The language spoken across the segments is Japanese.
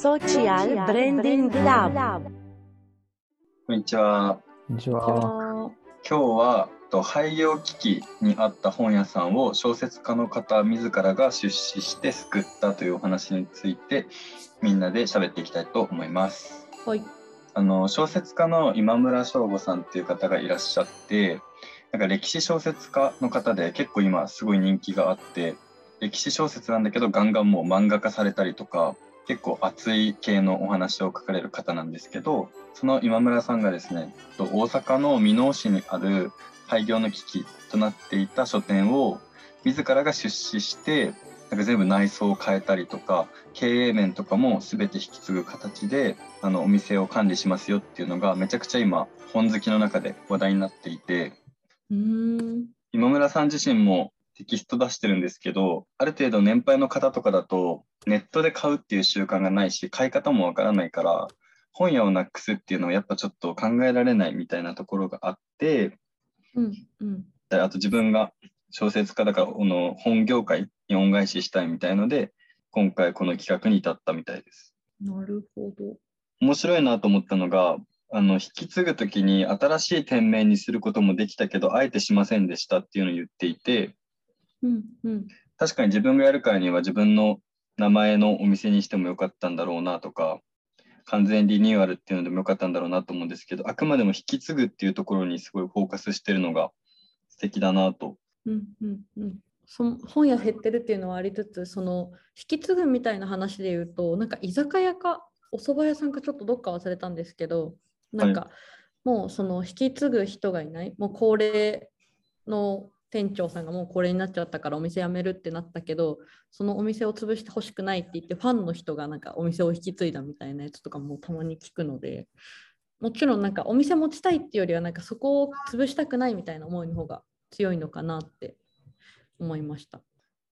Social Branding Lab こんにちは。こんにちは。今日はと廃業危機にあった本屋さんを小説家の方自らが出資して救ったというお話についてみんなで喋っていきたいと思います。はい。あの小説家の今村翔吾さんっていう方がいらっしゃってなんか歴史小説家の方で結構今すごい人気があって歴史小説なんだけどガンガンもう漫画化されたりとか結構熱い系のお話を書かれる方なんですけどその今村さんがですねと大阪の箕面市にある廃業の危機となっていた書店を自らが出資してなんか全部内装を変えたりとか経営面とかも全て引き継ぐ形であのお店を管理しますよっていうのがめちゃくちゃ今本好きの中で話題になっていて。今村さん自身もテキスト出してるんですけどある程度年配の方とかだとネットで買うっていう習慣がないし買い方もわからないから本屋をなくすっていうのはやっぱちょっと考えられないみたいなところがあってうん。うん。であと自分が小説家だからこの本業界に恩返ししたいみたいので今回この企画に至ったみたいです。なるほど。面白いなと思ったのがあの引き継ぐ時に新しい店名にすることもできたけどあえてしませんでしたっていうのを言っていてうん。うん。確かに自分がやるからには自分の名前のお店にしてもよかったんだろうなとか完全リニューアルっていうのでもよかったんだろうなと思うんですけどあくまでも引き継ぐっていうところにすごいフォーカスしてるのが素敵だなとうん。うん。うん。その本屋減ってるっていうのはありつつ、その引き継ぐみたいな話で言うと、なんか居酒屋かお蕎麦屋さんかちょっとどっか忘れたんですけど、なんかもうその引き継ぐ人がいない、もう高齢の店長さんがもう高齢になっちゃったからお店辞めるってなったけど、そのお店を潰してほしくないって言って、ファンの人がなんかお店を引き継いだみたいなやつとかもたまに聞くので、もちろんなんかお店持ちたいっていうよりはなんかそこを潰したくないみたいな思いの方が強いのかなって思いました。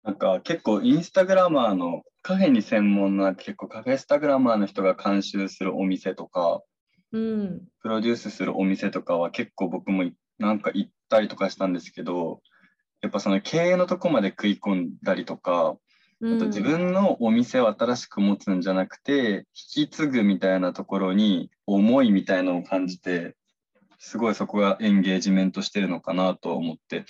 なんか結構インスタグラマーのカフェに専門な結構カフェスタグラマーの人が監修するお店とかうん。プロデュースするお店とかは結構僕もなんか行ったりとかしたんですけどやっぱその経営のとこまで食い込んだりとかうん。あと自分のお店を新しく持つんじゃなくて引き継ぐみたいなところに思いみたいのを感じてすごいそこがエンゲージメントしてるのかなと思って。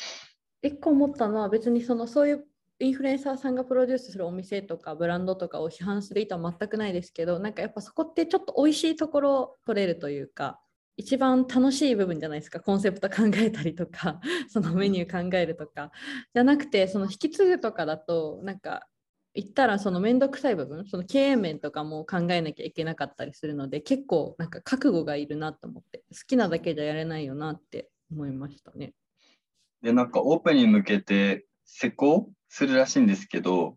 一個思ったのは別にそのそういうインフルエンサーさんがプロデュースするお店とかブランドとかを批判する意図は全くないですけどなんかやっぱそこってちょっと美味しいところを取れるというか一番楽しい部分じゃないですかコンセプト考えたりとか そのメニュー考えるとかじゃなくてその引き継ぐとかだとなんか言ったらその面倒くさい部分その経営面とかも考えなきゃいけなかったりするので結構なんか覚悟がいるなと思って好きなだけじゃやれないよなって思いましたね。でなんかオープンに向けて施工するらしいんですけど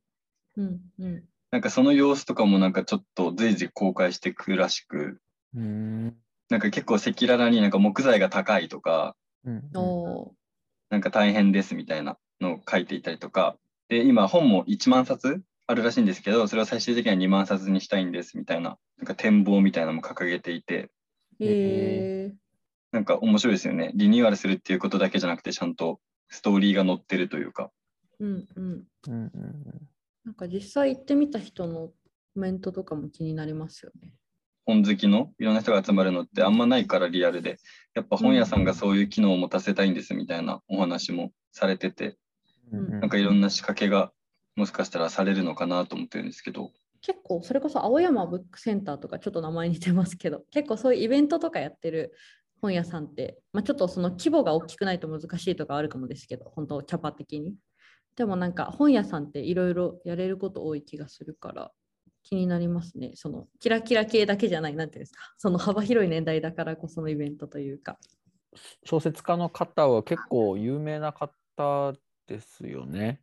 うんうんなんかその様子とかもなんかちょっと随時公開していくらしくうん。なんか結構赤裸々になんか木材が高いとかうん。なんか大変ですみたいなのを書いていたりとか。で今本も1万冊あるらしいんですけどそれを最終的には2万冊にしたいんですみたいななんか展望みたいなのも掲げていて。えなんか面白いですよね。リニューアルするっていうことだけじゃなくてちゃんとストーリーが載ってるというか。ー、うん。うん。うんうん。なんか実際行ってみた人のコメントとかも気になりますよね。本好きのいろんな人が集まるのってあんまないからリアルで。やっぱ本屋さんがそういう機能を持たせたいんですみたいなお話もされてて。うん。うん。なんかいろんな仕掛けがもしかしたらされるのかなと思ってるんですけど。結構それこそ青山ブックセンターとかちょっと名前似てますけど 結構そういうイベントとかやってる本屋さんって、まあ、ちょっとその規模が大きくないと難しいとかあるかもですけど本当キャパ的に。でもなんか本屋さんっていろいろやれること多い気がするから気になりますね。そのキラキラ系だけじゃないなんていうんですか。その幅広い年代だからこそのイベントというか。小説家の方は結構有名な方ですよね。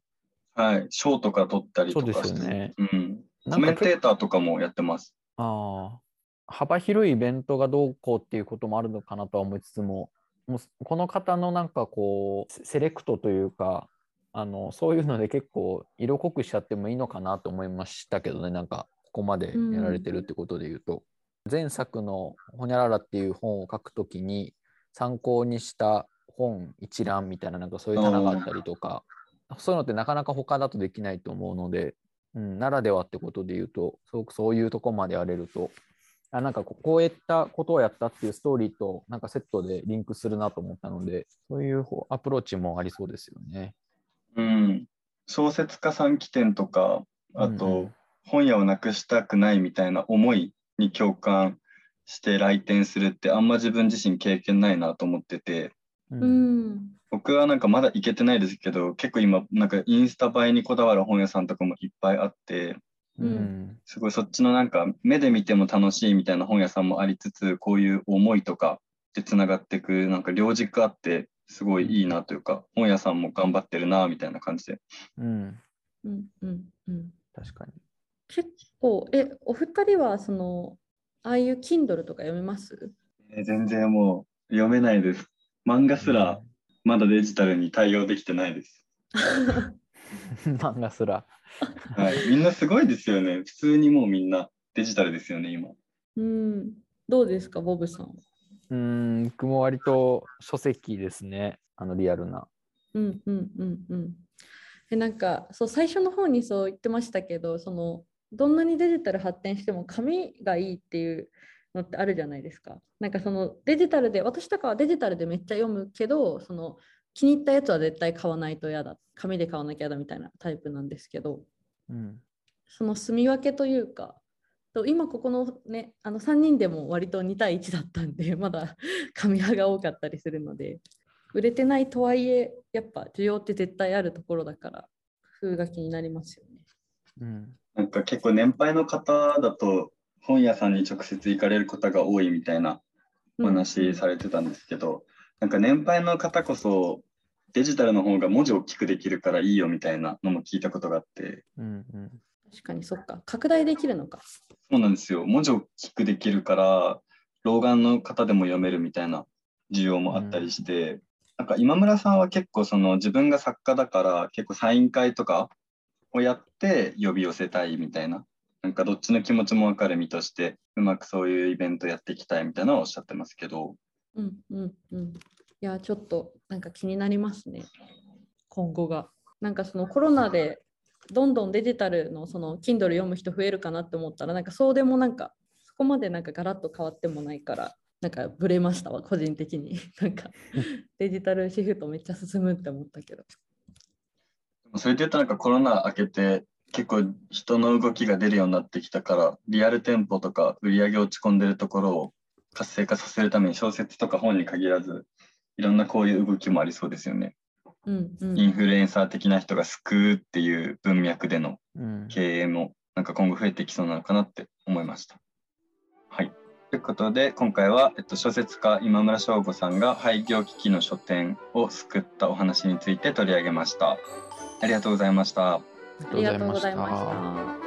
はい。賞とか取ったりそうでとかして、すよね。うん、コメンテーターとかもやってます。ああ。幅広いイベントがどうこうっていうこともあるのかなとは思いつつももうこの方のなんかこうセセレクトというかあのそういうので結構色濃くしちゃってもいいのかなと思いましたけどねなんかここまでやられてるってことで言うと、前作の「ほにゃらら」っていう本を書くときに参考にした本一覧みたいななんかそういう棚があったりとかそういうのってなかなか他だとできないと思うのでうん、ならではってことで言うと、すごくそういうとこまでやれると、あなんかここういったことをやったっていうストーリーとなんかセットでリンクするなと思ったので、そういう方アプローチもありそうですよね。うん、小説家さん起点とかあと、うんうん本屋をなくしたくないみたいな思いに共感して来店するってあんま自分自身経験ないなと思っててううんん。僕はなんかまだ行けてないですけど結構今なんかインスタ映えにこだわる本屋さんとかもいっぱいあってうんすごいそっちのなんか目で見ても楽しいみたいな本屋さんもありつつこういう思いとかでつながっていくなんか両軸あってすごいいいなというか本屋さんも頑張ってるなみたいな感じでうん、うんうんうん。確かに。結構、え、お二人はその、ああいう Kindle とか読めます？えー全然もう読めないです漫画すらまだデジタルに対応できてないです、漫画すら。はい、みんなすごいですよね普通にもうみんなデジタルですよね今うん。どうですか、ボブさん？うん、僕も割と書籍ですね、あのリアルな。うんうんうんうん。でなんかそう最初の方にそう言ってましたけどそのどんなにデジタル発展しても紙がいいっていうのってあるじゃないですか。なんかそのデジタルで私とかはデジタルでめっちゃ読むけどその気に入ったやつは絶対買わないと嫌だ紙で買わなきゃ嫌だみたいなタイプなんですけどうん、その住み分けというかと今ここのねあの3人でも割と2対1だったんで まだ紙派が多かったりするので売れてないとはいえやっぱ需要って絶対あるところだから工夫が気になりますよね。うん、なんか結構年配の方だと本屋さんに直接行かれる方が多いみたいなお話されてたんですけど、なんか年配の方こそデジタルの方が文字を大きくできるからいいよみたいなのも聞いたことがあって。うん、うん。確かにそっか。拡大できるのか。そうなんですよ。文字を大きくできるから老眼の方でも読めるみたいな需要もあったりして、なんか今村さんは結構その自分が作家だから結構サイン会とかをやって呼び寄せたいみたいな。なんかどっちの気持ちも分かる身としてうまくそういうイベントやっていきたいみたいなのをおっしゃってますけど。うんうんうん。いやちょっとなんか気になりますね。今後が。なんかそのコロナでどんどんデジタルのその Kindle 読む人増えるかなって思ったらなんかそうでもなんかそこまでなんかガラッと変わってもないからなんかブレましたわ個人的に。なんか デジタルシフトめっちゃ進むって思ったけどそれで言うとなんかコロナ明けて結構人の動きが出るようになってきたからリアル店舗とか売り上げ落ち込んでるところを活性化させるために小説とか本に限らずいろんなこういう動きもありそうですよね。うんうんインフルエンサー的な人が救うっていう文脈でのうん、経営もなんか今後増えてきそうなのかなって思いました。はい。ということで今回は、えっと、小説家今村翔吾さんが廃業危機の書店を救ったお話について取り上げました。ありがとうございました。ありがとうございました。